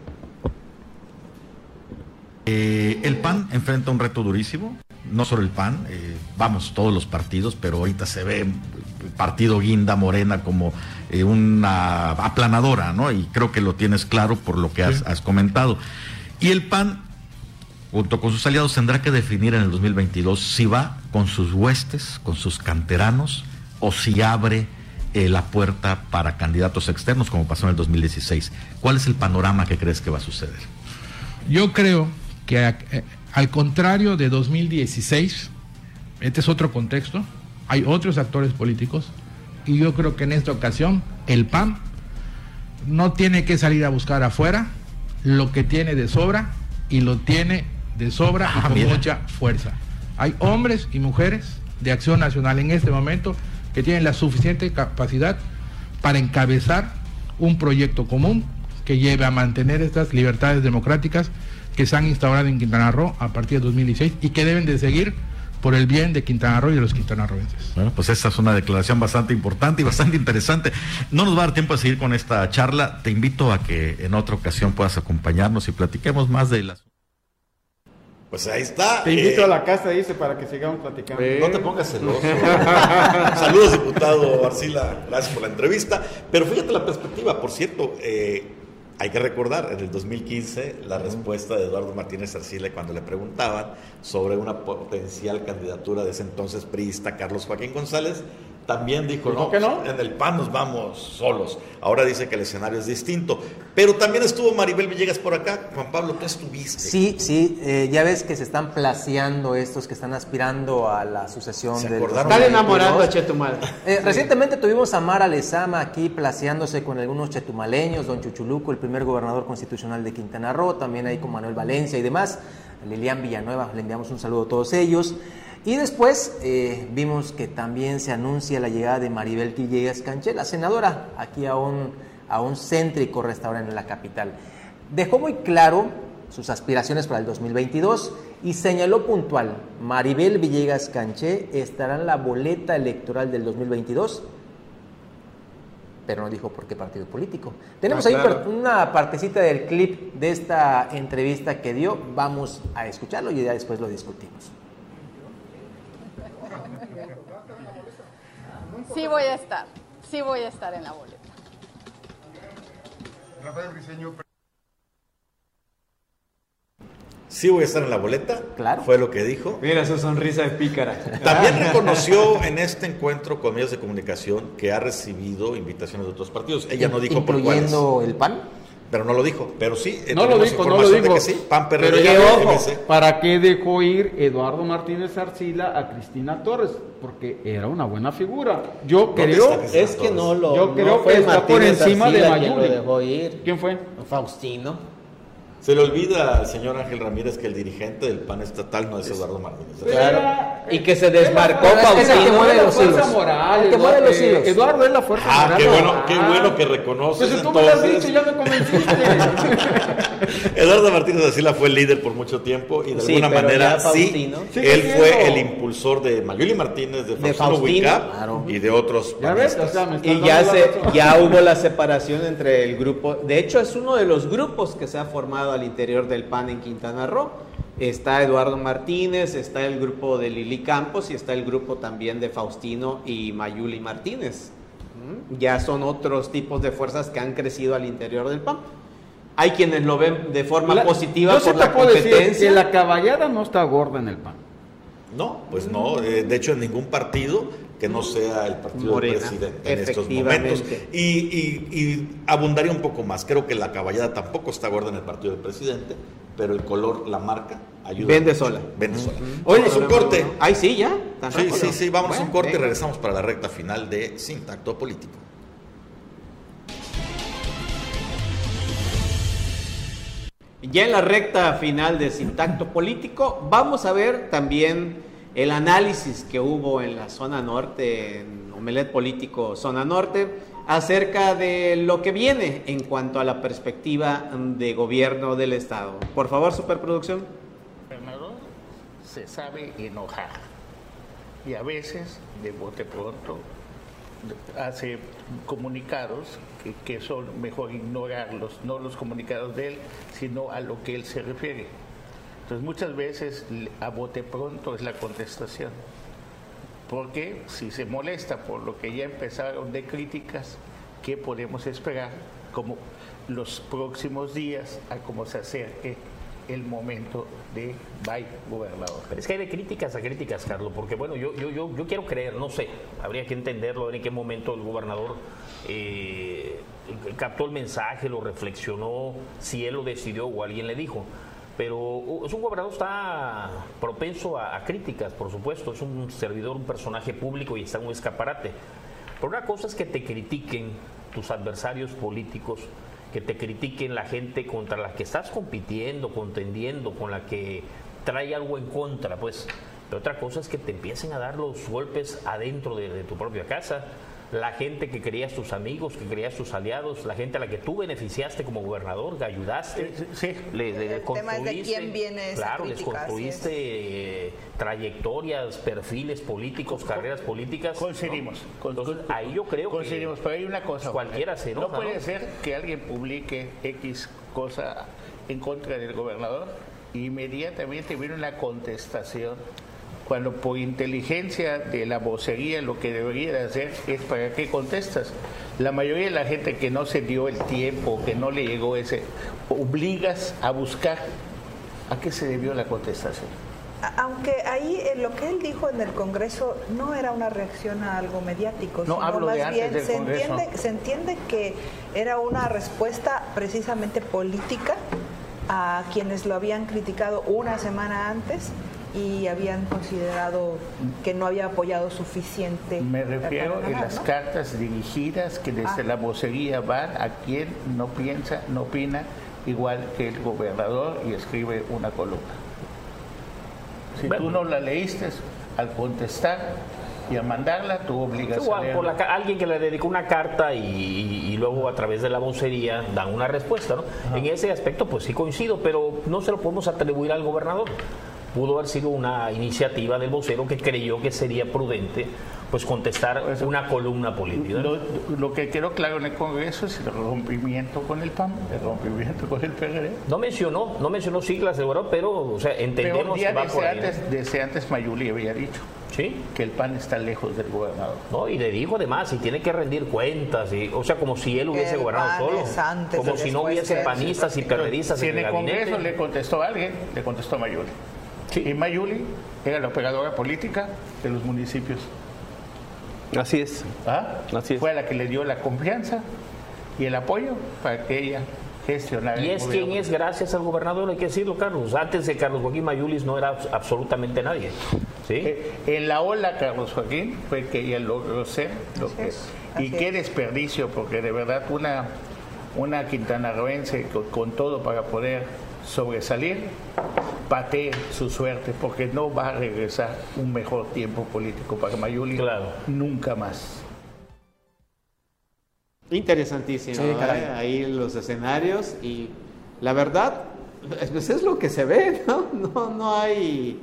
Eh, el PAN enfrenta un reto durísimo, no solo el PAN, eh, vamos, todos los partidos, pero ahorita se ve el partido Guinda Morena como eh, una aplanadora, ¿no? Y creo que lo tienes claro por lo que has, comentado. Y el PAN, junto con sus aliados, tendrá que definir en el 2022 si va con sus huestes, con sus canteranos, o si abre la puerta para candidatos externos, como pasó en el 2016. ¿Cuál es el panorama que crees que va a suceder? Yo creo que eh, al contrario de 2016, este es otro contexto, hay otros actores políticos y yo creo que en esta ocasión el PAN no tiene que salir a buscar afuera lo que tiene de sobra y lo tiene de sobra y ah, con mucha fuerza. Hay hombres y mujeres de acción nacional en este momento que tienen la suficiente capacidad para encabezar un proyecto común que lleve a mantener estas libertades democráticas que se han instaurado en Quintana Roo a partir de 2016 y que deben de seguir por el bien de Quintana Roo y de los quintanarroenses. Bueno, pues esta es una declaración bastante importante y bastante interesante. No nos va a dar tiempo a seguir con esta charla. Te invito a que en otra ocasión puedas acompañarnos y platiquemos más de las... Pues ahí está. Te invito a la casa, dice, para que sigamos platicando. No te pongas celoso. Saludos, diputado Arcila. Gracias por la entrevista. Pero fíjate la perspectiva. Por cierto, eh, Hay que recordar, en el 2015, la respuesta de Eduardo Martínez Arcila cuando le preguntaban sobre una potencial candidatura de ese entonces priista Carlos Joaquín González, también dijo, no, que no, en el PAN nos vamos solos. Ahora dice que el escenario es distinto. Pero también estuvo Maribel Villegas por acá. Juan Pablo, ¿tú estuviste? Sí, sí, eh, ya ves que se están placeando estos que están aspirando a la sucesión del... Están enamorando a Chetumal. Eh, recientemente tuvimos a Mara Lezama aquí placeándose con algunos chetumaleños, don Chuchuluco, el primer gobernador constitucional de Quintana Roo, también ahí con Manuel Valencia y demás. Lilian Villanueva, le enviamos un saludo a todos ellos. Y después eh, vimos que también se anuncia la llegada de Maribel Villegas Canché, la senadora, aquí a un, a un céntrico restaurante en la capital. Dejó muy claro sus aspiraciones para el 2022 y señaló puntual, Maribel Villegas Canché estará en la boleta electoral del 2022 pero no dijo por qué partido político. Tenemos ah, ahí una partecita del clip de esta entrevista que dio, vamos a escucharlo y ya después lo discutimos. Sí voy a estar, sí voy a estar en la boleta. Rafael. Sí voy a estar en la boleta, claro. fue lo que dijo. Mira su sonrisa de pícara. También reconoció en este encuentro con medios de comunicación que ha recibido invitaciones de otros partidos. Ella no dijo por cuáles. ¿Incluyendo el PAN? Pero no lo dijo, pero sí. No lo dijo, no lo dijo. Sí, PAN, pero ojo, ¿para qué dejó ir Eduardo Martínez Arcila a Cristina Torres? Porque era una buena figura. Yo creo. Es que no lo. Yo creo que está por encima de Mayuli. dejó ir. ¿Quién fue? Faustino. Se le olvida al señor Ángel Ramírez que el dirigente del PAN estatal no es Eduardo Martínez. Claro. Y que se desmarcó Faustino. Es que mueve los hilos. Moral, que mueve los hilos. Eduardo es la fuerza ah, moral. Qué bueno, qué bueno que reconoces. Pues tú me lo has dicho, ya me convenciste. Eduardo Martínez Asila fue el líder por mucho tiempo y de alguna manera sí, él fue el impulsor de Mayuli Martínez, de Faustino, y de otros. ¿Ya ves? y ya, se, ya hubo la separación entre el grupo. De hecho, es uno de los grupos que se ha formado al interior del PAN en Quintana Roo. Está Eduardo Martínez, está el grupo de Lili Campos y está el grupo también de Faustino y Mayuli Martínez. ¿Mm? Ya son otros tipos de fuerzas que han crecido al interior del PAN. Hay quienes lo ven de forma positiva por la competencia. que la caballada no está gorda en el PAN. No, pues no. Eh, de hecho, en ningún partido que no sea el partido del presidente en estos momentos. Y, y, abundaría un poco más. Creo que la caballada tampoco está gorda en el partido del presidente, pero el color, la marca, ayuda. Vende sola. Vende sola. Oye, vamos a un corte. Ay, sí, ya. Sí, sí, sí, vamos a un corte y regresamos para la recta final de Sin Tacto Político. Ya en la recta final de Sin Tacto Político, vamos a ver también el análisis que hubo en la zona norte, en Omelet Político Zona Norte, acerca de lo que viene en cuanto a la perspectiva de gobierno del Estado. Por favor, superproducción. Gobernador se sabe enojar y a veces, de bote pronto, hace comunicados que, que son mejor ignorarlos, no los comunicados de él, sino a lo que él se refiere. Entonces muchas veces a bote pronto es la contestación. Porque si se molesta por lo que ya empezaron de críticas, ¿qué podemos esperar como los próximos días a cómo se acerque el momento de bye gobernador. Pero es que hay de críticas a críticas, Carlos, porque bueno, yo, yo, yo, yo quiero creer, no sé, habría que entenderlo, en qué momento el gobernador eh, captó el mensaje, lo reflexionó, si él lo decidió o alguien le dijo pero es un gobernador está propenso a, críticas, por supuesto, es un servidor, un personaje público y está en un escaparate. Pero una cosa es que te critiquen tus adversarios políticos, que te critiquen la gente contra la que estás compitiendo, contendiendo, con la que trae algo en contra, pues. Pero otra cosa es que te empiecen a dar los golpes adentro de tu propia casa la gente que querías tus amigos, que querías tus aliados, la gente a la que tú beneficiaste como gobernador, que ayudaste, sí. le, construiste, viene claro, les construiste eh, trayectorias, perfiles políticos, carreras políticas. Conseguimos. ahí yo creo conseguimos, pero hay una cosa. Cualquiera se No puede ser que alguien publique X cosa en contra del gobernador, inmediatamente viene una contestación cuando por inteligencia de la vocería lo que debería de hacer es para qué contestas. La mayoría de la gente que no se dio el tiempo, que no le llegó ese, obligas a buscar a qué se debió la contestación. Aunque ahí eh, lo que él dijo en el Congreso no era una reacción a algo mediático, no, hablo más de bien del se, Congreso. entiende, se entiende que era una respuesta precisamente política a quienes lo habían criticado una semana antes y habían considerado que no había apoyado suficiente. Me refiero a las ¿no? cartas dirigidas que desde Ah. la vocería van a quien no piensa, no opina igual que el gobernador y escribe una columna. Si tú no la leíste, al contestar y a mandarla, por la ca- alguien que le dedicó una carta y, y- y luego a través de la vocería dan una respuesta, ¿no? En ese aspecto, pues sí coincido, pero no se lo podemos atribuir al gobernador. Pudo haber sido una iniciativa del vocero que creyó que sería prudente pues contestar una columna política. Lo, lo que quedó claro en el Congreso es el rompimiento con el PAN, el rompimiento con el PRD. No mencionó, no mencionó siglas de gobernador, pero o sea, Pero entendemos que va desde por ahí. ¿no? antes, desde antes Mayuli había dicho Sí. que el PAN está lejos del gobernador. No, y le dijo además, y tiene que rendir cuentas, y, o sea, como si él hubiese el gobernado solo. antes Como si no hubiese panistas y perredistas Si en el el Congreso gabinete. le contestó a alguien, le contestó Mayuli. Y Mayuli era la operadora política de los municipios. Así es. ¿Ah? Así es. Fue la que le dio la confianza y el apoyo para que ella gestionara. Y el es gobierno. quien es gracias al gobernador, hay que decirlo, Carlos. Antes de Carlos Joaquín Mayulis no era abs- absolutamente nadie. ¿sí? Eh, En la ola, Carlos Joaquín, fue que ella logró ser lo que es, Y qué es. desperdicio, porque de verdad una, una quintanarroense con, con todo para poder sobresalir, patee su suerte, porque no va a regresar un mejor tiempo político para Mayuli Claro. nunca más. Interesantísimo, Sí, caray. ¿eh? ahí los escenarios y la verdad, pues es lo que se ve, ¿no? No, no hay,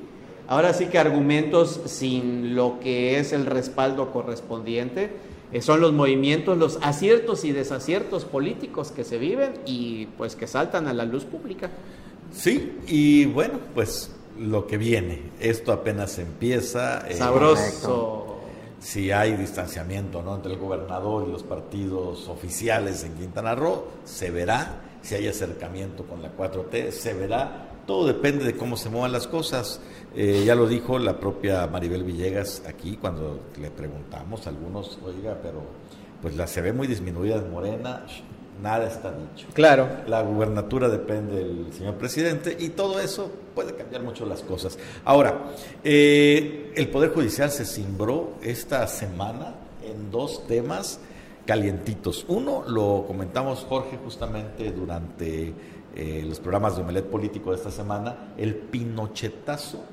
ahora sí que argumentos sin lo que es el respaldo correspondiente, son los movimientos, los aciertos y desaciertos políticos que se viven y pues que saltan a la luz pública. Sí, y bueno, pues lo que viene. Esto apenas empieza. eh, Sabroso. si hay distanciamiento ¿no? entre el gobernador y los partidos oficiales en Quintana Roo, se verá. Si hay acercamiento con la 4T, se verá. Todo depende de cómo se muevan las cosas. Eh, ya lo dijo la propia Maribel Villegas aquí cuando le preguntamos a algunos, oiga, pero pues la se ve muy disminuida en Morena, nada está dicho. Claro. La gubernatura depende del señor presidente y todo eso puede cambiar mucho las cosas. Ahora, eh, el Poder Judicial se cimbró esta semana en dos temas calientitos. Uno, lo comentamos Jorge justamente durante eh, los programas de Omelet Político de esta semana, el pinochetazo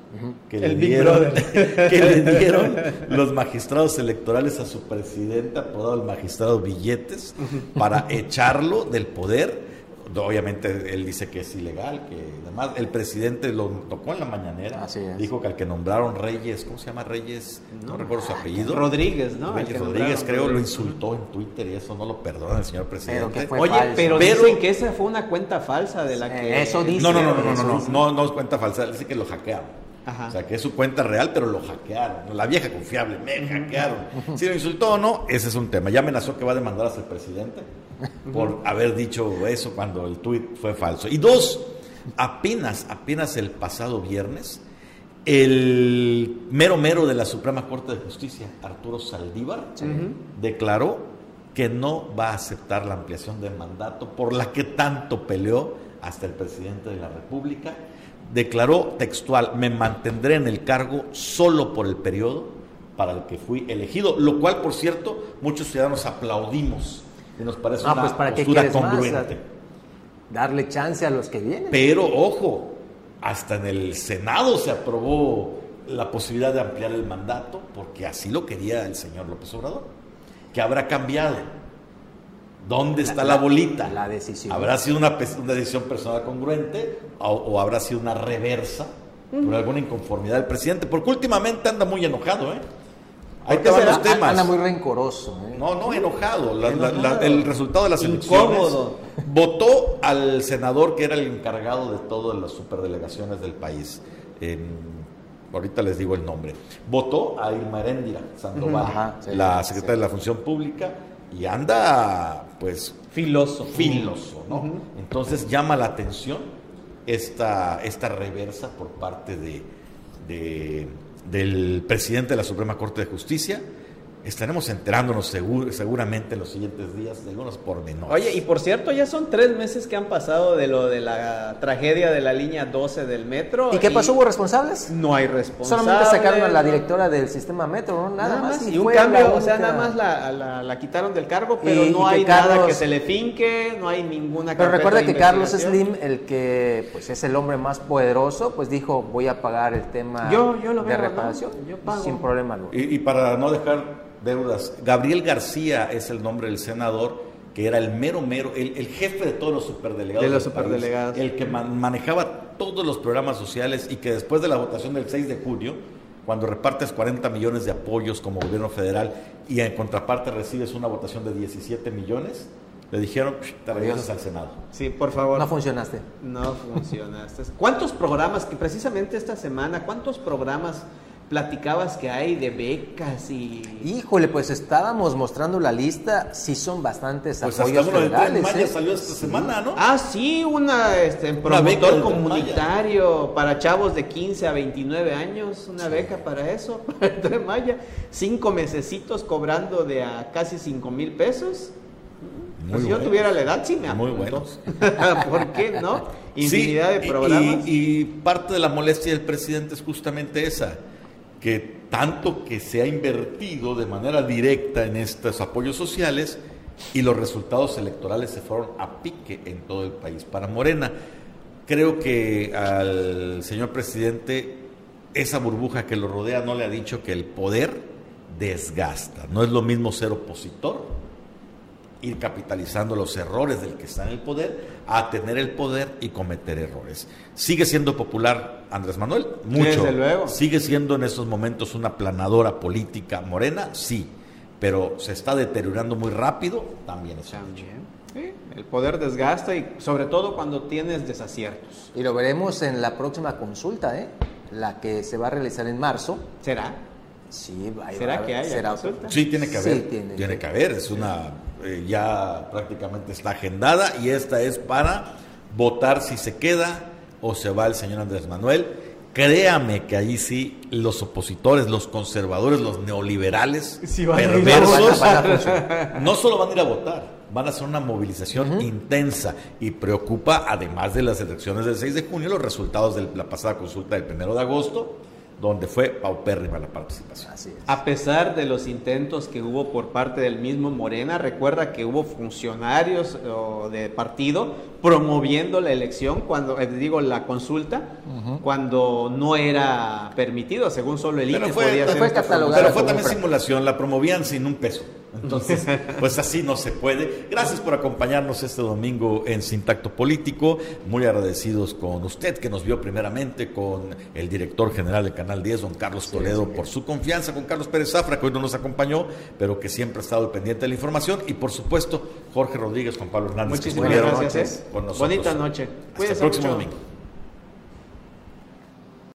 que, le El dieron, que le dieron los magistrados electorales a su presidente, apodado el magistrado Billetes, para echarlo del poder. Obviamente él dice que es ilegal, que además el presidente lo tocó en la mañanera, Así es. dijo que al que nombraron Reyes, ¿cómo se llama Reyes? No, recuerdo su apellido. Rodríguez, ¿no? Reyes Rodríguez, creo, lo Rodríguez. insultó en Twitter y eso no lo perdona el señor presidente. Oye, falso. pero, Pero- dicen que esa fue una cuenta falsa de la Eh, que... eso dice. No, no, no, no, no, no, no, no es cuenta falsa, dice que lo hackearon. Ajá. O sea, que es su cuenta real, pero lo hackearon. La vieja confiable, me hackearon. Si lo insultó o no, ese es un tema. Ya amenazó que va a demandar a el presidente por haber dicho eso cuando el tuit fue falso. Y dos, apenas, apenas el pasado viernes, el mero mero de la Suprema Corte de Justicia, Arturo Saldívar, declaró que no va a aceptar la ampliación del mandato por la que tanto peleó hasta el presidente de la República. Declaró textual, me mantendré en el cargo solo por el periodo para el que fui elegido, lo cual, por cierto, muchos ciudadanos aplaudimos y nos parece Ah, una pues para qué postura más, congruente. Darle chance a los que vienen. Pero ojo, hasta en el Senado se aprobó la posibilidad de ampliar el mandato porque así lo quería el señor López Obrador. que habrá cambiado? ¿Dónde está la, La- bolita? la decisión. ¿Habrá sido una, decisión personal congruente o, o habrá sido una reversa por alguna inconformidad del presidente? Porque últimamente anda muy enojado, ¿eh? Ahí te van los temas. Anda muy rencoroso. ¿eh? No, no, enojado. La- el resultado de las elecciones. Incómodo. Votó al senador que era el encargado de todas las superdelegaciones del país. Eh, ahorita les digo el nombre, votó a Irma Heréndira Sandoval, Ajá, sí, la sí. secretaria de la Función Pública, y anda, pues, Filoso. filoso, ¿no? Entonces llama la atención esta, esta reversa por parte de, de- del presidente de la Suprema Corte de Justicia. Estaremos enterándonos segur- seguramente en los siguientes días de algunos pormenores. Oye, y por cierto, ya son tres meses que han pasado de lo de la tragedia de la línea 12 del metro. ¿Y qué pasó? ¿Hubo responsables? No hay responsable. Solamente sacaron a la directora del sistema metro, ¿no? Nada, Nada, más. y Y un fue cambio, la o sea, nada más la, la- la quitaron del cargo, pero Y- no y hay nada que se le finque, no hay ninguna Pero recuerda que Carlos. Slim, el que pues es el hombre más poderoso, pues dijo, voy a pagar el tema Yo- yo lo de veo, ¿no? reparación Yo pago. sin problema alguno. Y, y para no dejar deudas, Gabriel García es el nombre del senador que era el mero mero, el, el jefe de todos los superdelegados. De los país, superdelegados. el que man- manejaba todos los programas sociales y que después de la votación del 6 de junio, cuando repartes 40 millones de apoyos como gobierno federal y en contraparte recibes una votación de 17 millones, le dijeron, "Psh, te regresas al Senado. Sí, por favor. No funcionaste. No funcionaste. ¿Cuántos programas, que precisamente esta semana, cuántos programas platicabas que hay de becas y... Híjole, pues estábamos mostrando la lista, sí son bastantes Pues hasta apoyos de Tren federales. Maya ¿eh? salió esta semana, ¿no? Ah, sí, una, este, Una promotor Tren comunitario para chavos de 15 a 29 años, una beca para eso, para el Tren Maya. Cinco mesecitos cobrando de a casi 5 mil pesos. Muy Pues si yo tuviera la edad, sí me Muy apunto. buenos. ¿Por qué no? Sí, Infinidad de y- programas. Y, y parte de la molestia del presidente es justamente esa, que tanto que se ha invertido de manera directa en estos apoyos sociales y los resultados electorales se fueron a pique en todo el país. Para Morena, creo que al señor presidente esa burbuja que lo rodea no le ha dicho que el poder desgasta. No es lo mismo ser opositor ir capitalizando los errores del que está en el poder a tener el poder y cometer errores. ¿Sigue siendo popular Andrés Manuel? Mucho. Desde luego. ¿Sigue siendo en estos momentos una planadora política morena? Sí. Pero se está deteriorando muy rápido, también es. Sí, el poder desgasta y sobre todo cuando tienes desaciertos. Y lo veremos en la próxima consulta, ¿eh? La que se va a realizar en marzo. ¿Será? Sí, ¿Será va a- que haya será consulta? Sí, tiene que Sí, haber. tiene tiene, que- que haber. Es una. eh, ya prácticamente está agendada y esta es para votar si se queda o se va el señor Andrés Manuel. Créame que ahí sí los opositores, los conservadores, los neoliberales, Sí a a perversos, a funcionar. no solo van a ir a votar, van a hacer una movilización intensa y preocupa, además de las elecciones del 6 de junio, los resultados de la pasada consulta del 1 de agosto, donde fue paupérrima la participación. Así es. A pesar de los intentos que hubo por parte del mismo Morena, recuerda que hubo funcionarios o, de partido promoviendo la elección, cuando eh, digo la consulta, cuando no era permitido, según solo el Pero INE fue- podía pero fue catalogada Pero fue también simulación, la promovían sin un peso. Entonces, pues así no se puede. Gracias por acompañarnos este domingo en Sintacto Político. Muy agradecidos con usted que nos vio primeramente, con el director general del Canal 10, don Carlos Toledo, por su confianza, con Carlos Pérez Zafra, que hoy no nos acompañó, pero que siempre ha estado al pendiente de la información. Y por supuesto, Jorge Rodríguez, con Pablo Hernández, Muchísimas gracias. ¿eh? con nosotros. Bonita noche. Hasta el próximo mucho. domingo.